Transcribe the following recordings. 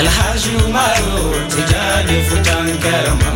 الحاج عمر تجاني فتان كرمه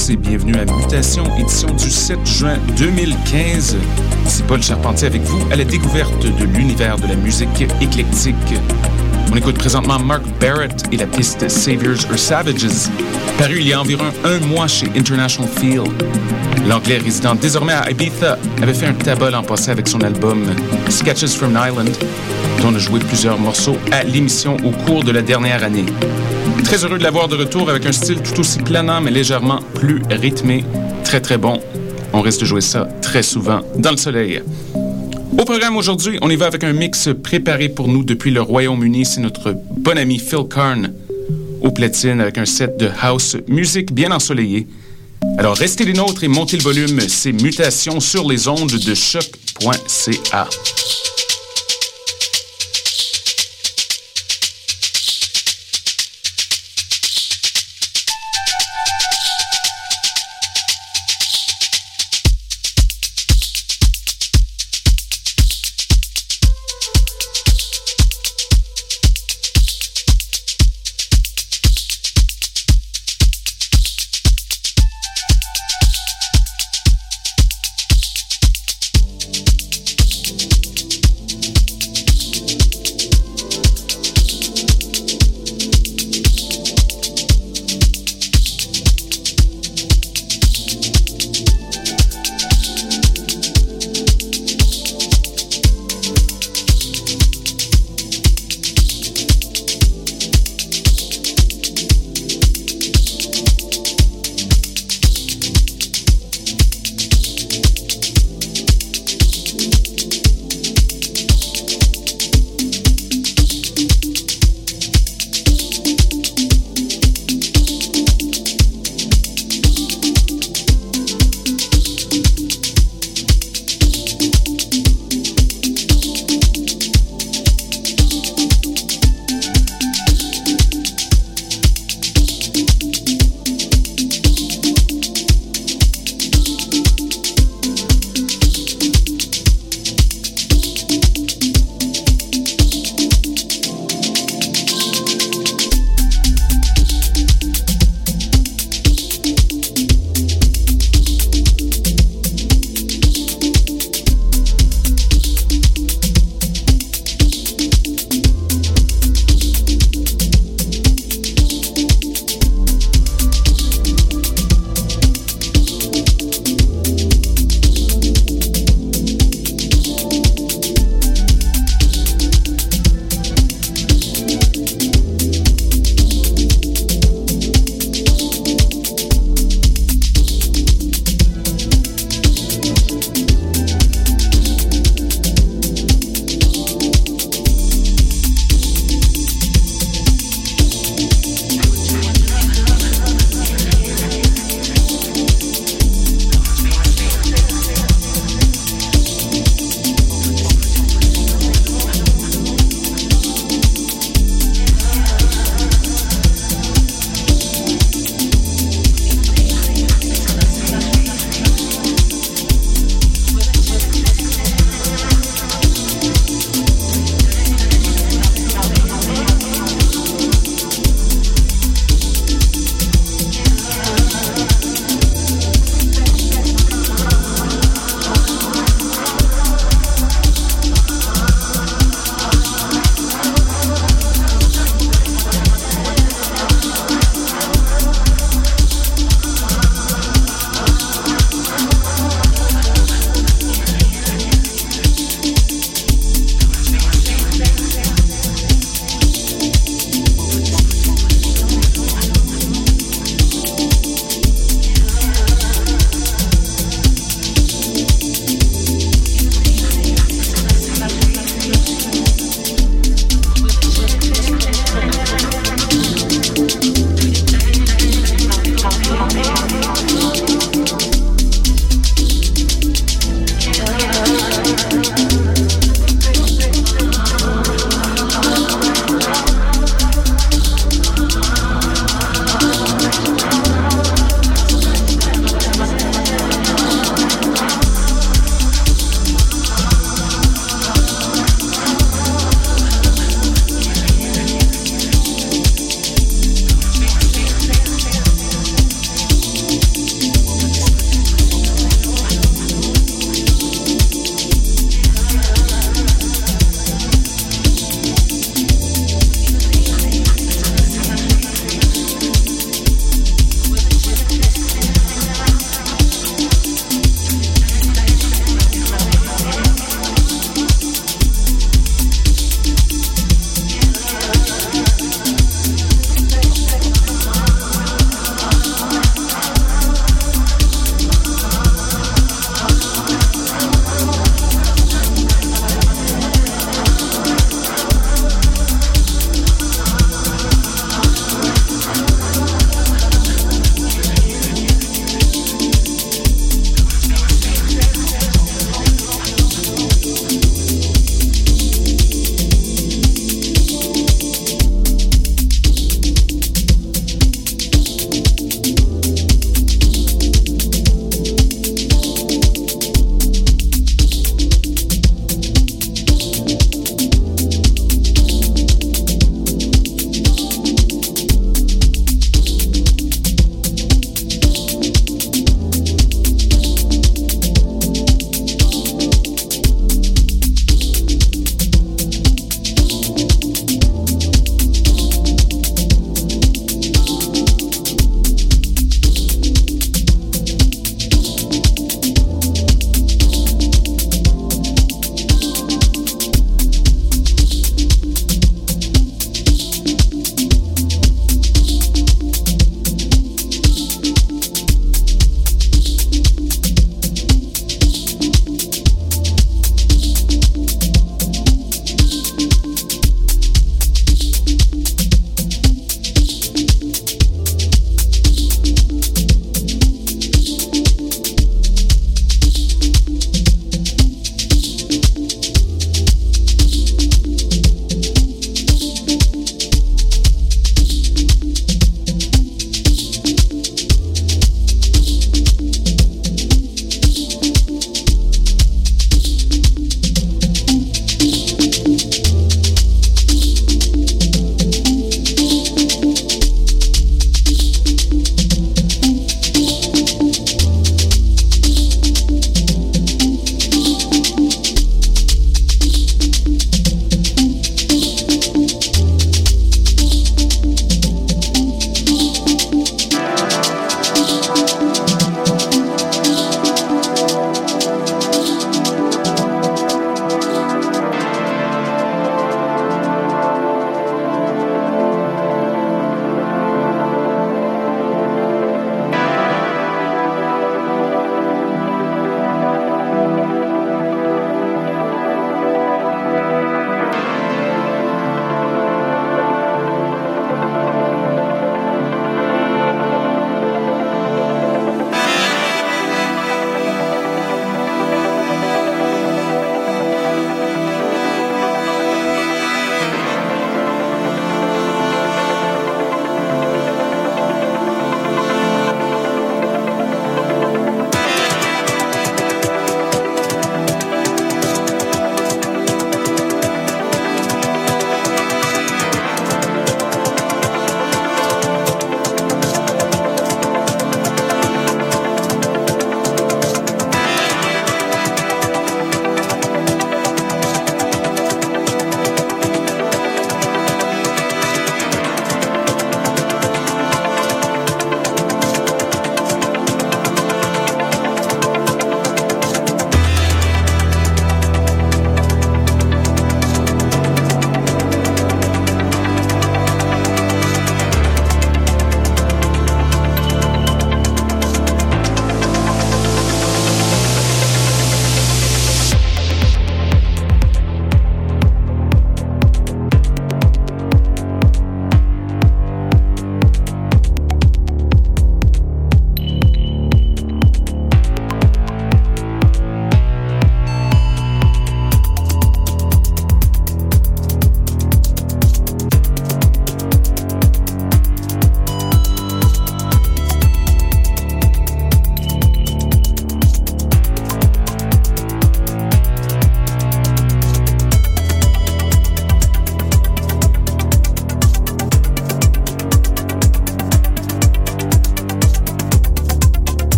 Tous et bienvenue à Mutation, édition du 7 juin 2015. C'est Paul Charpentier avec vous à la découverte de l'univers de la musique éclectique. On écoute présentement Mark Barrett et la piste Saviors or Savages, paru il y a environ un mois chez International Feel. L'anglais résident désormais à Ibiza avait fait un tabac l'an passé avec son album Sketches from an Island, dont on a joué plusieurs morceaux à l'émission au cours de la dernière année. Très heureux de l'avoir de retour avec un style tout aussi planant mais légèrement plus rythmé. Très très bon. On risque de jouer ça très souvent dans le soleil. Au programme aujourd'hui, on y va avec un mix préparé pour nous depuis le Royaume-Uni. C'est notre bon ami Phil Karn au platine avec un set de house musique bien ensoleillé. Alors restez les nôtres et montez le volume. C'est Mutations sur les ondes de choc.ca.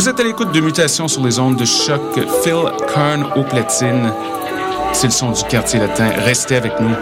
Vous êtes à l'écoute de Mutation sur les ondes de choc. Phil Kern au platine. C'est le son du quartier latin. Restez avec nous.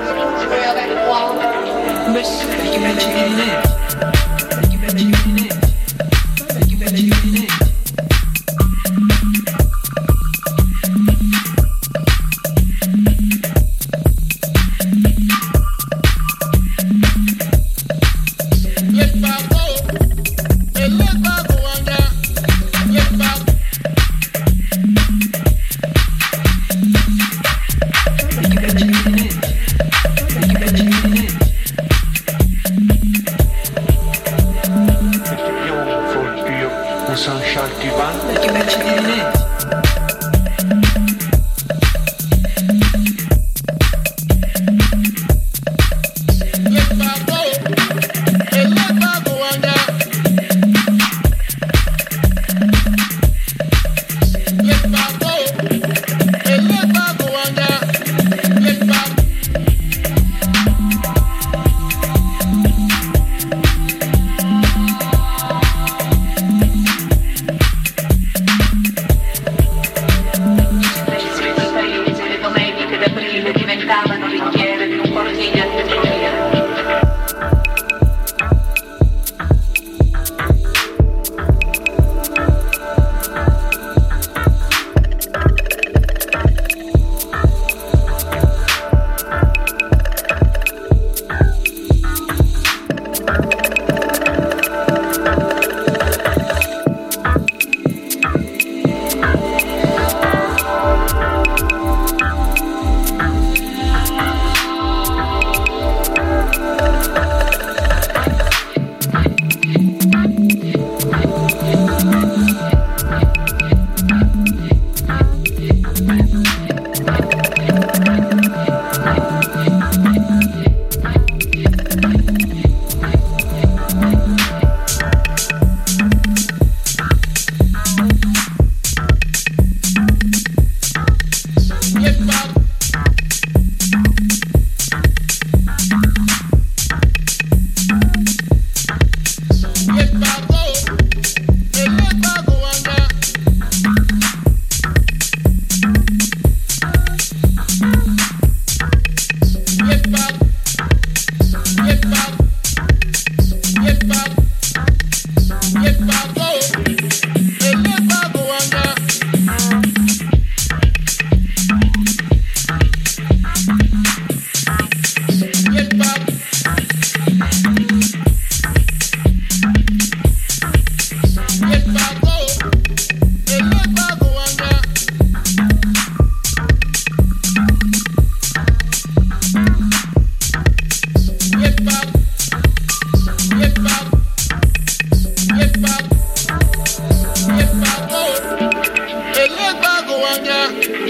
Yeah.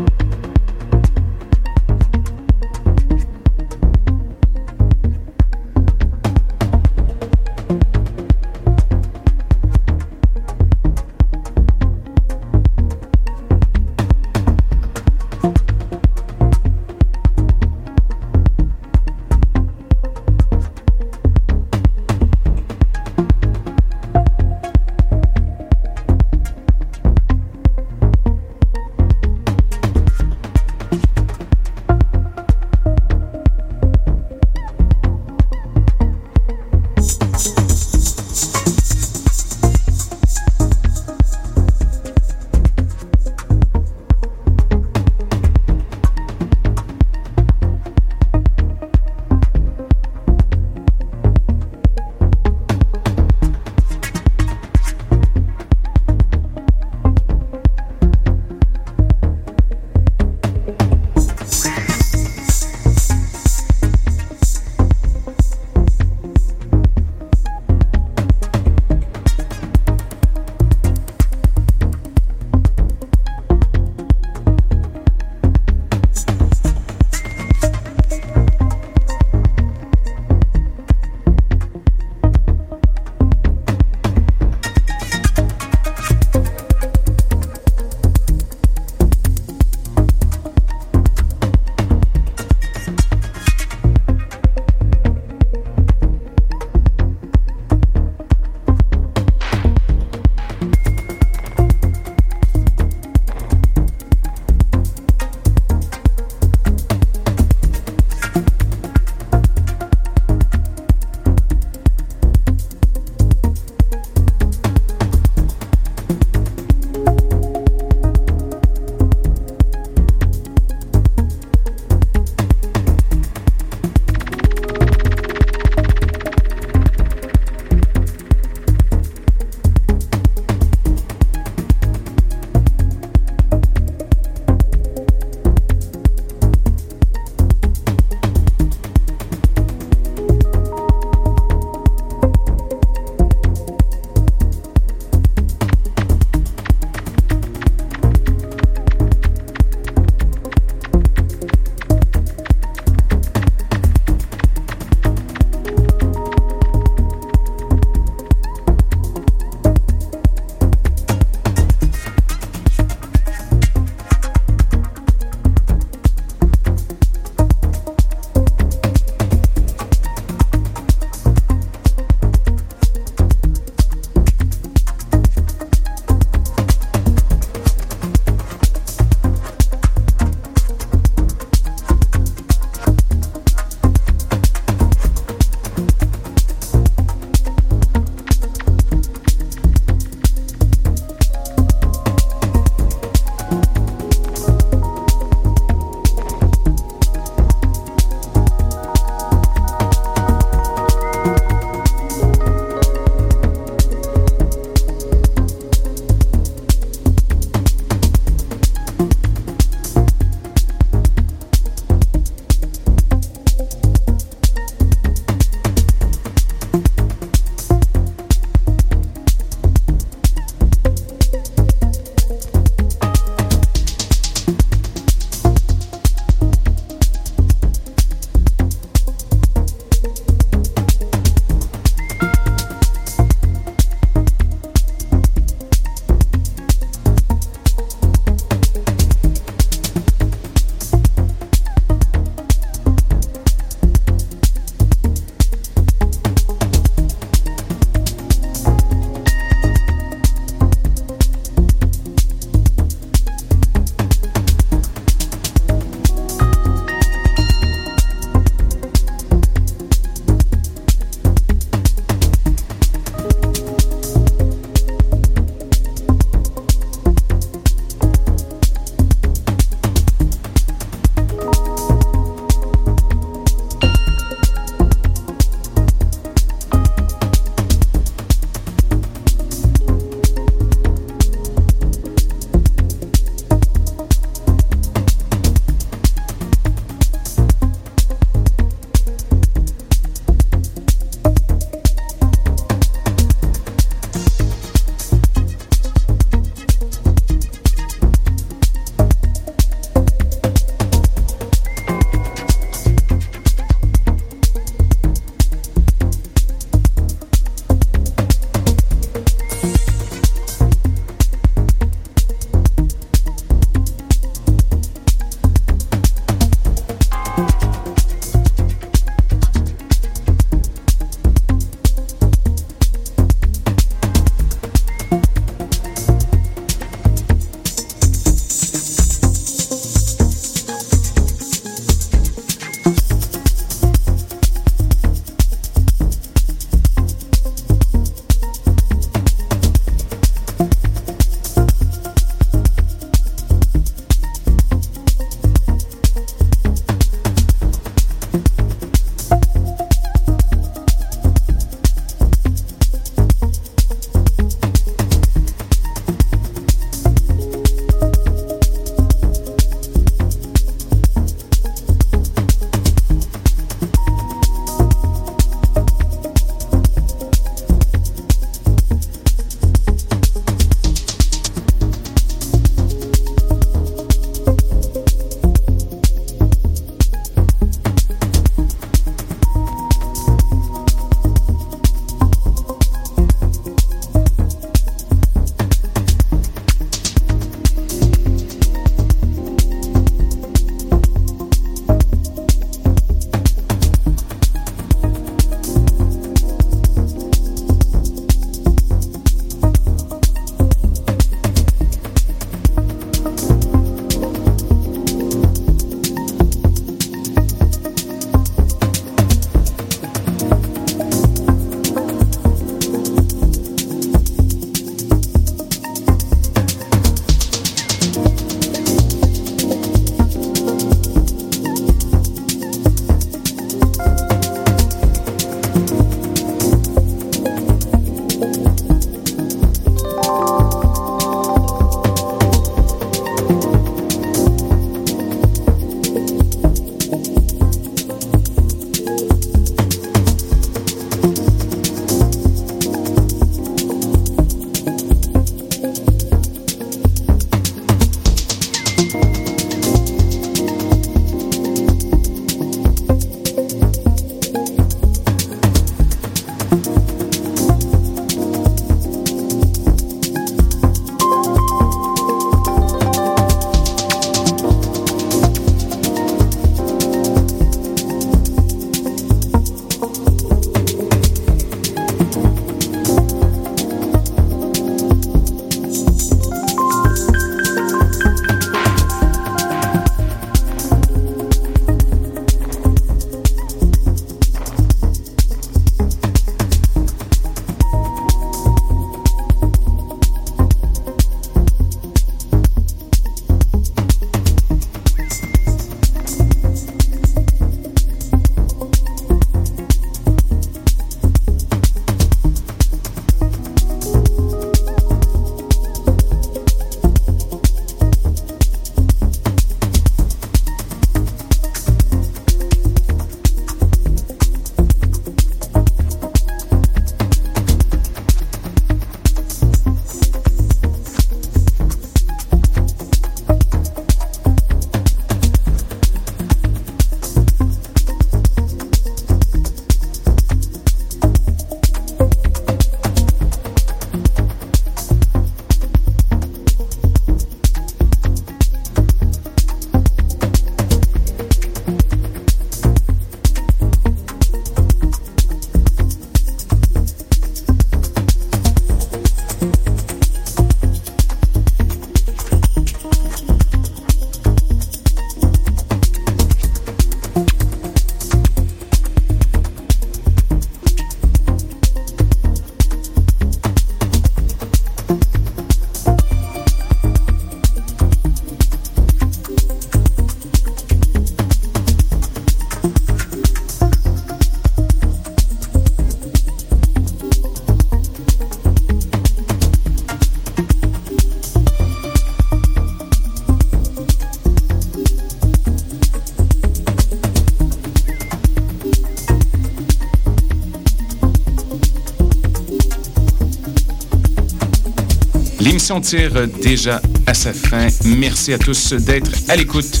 L'émission tire déjà à sa fin. Merci à tous d'être à l'écoute.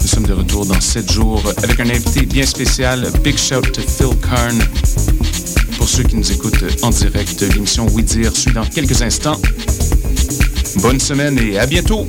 Nous sommes de retour dans 7 jours avec un invité bien spécial. Big shout to Phil Karn. Pour ceux qui nous écoutent en direct, l'émission Oui Dire suit dans quelques instants. Bonne semaine et à bientôt!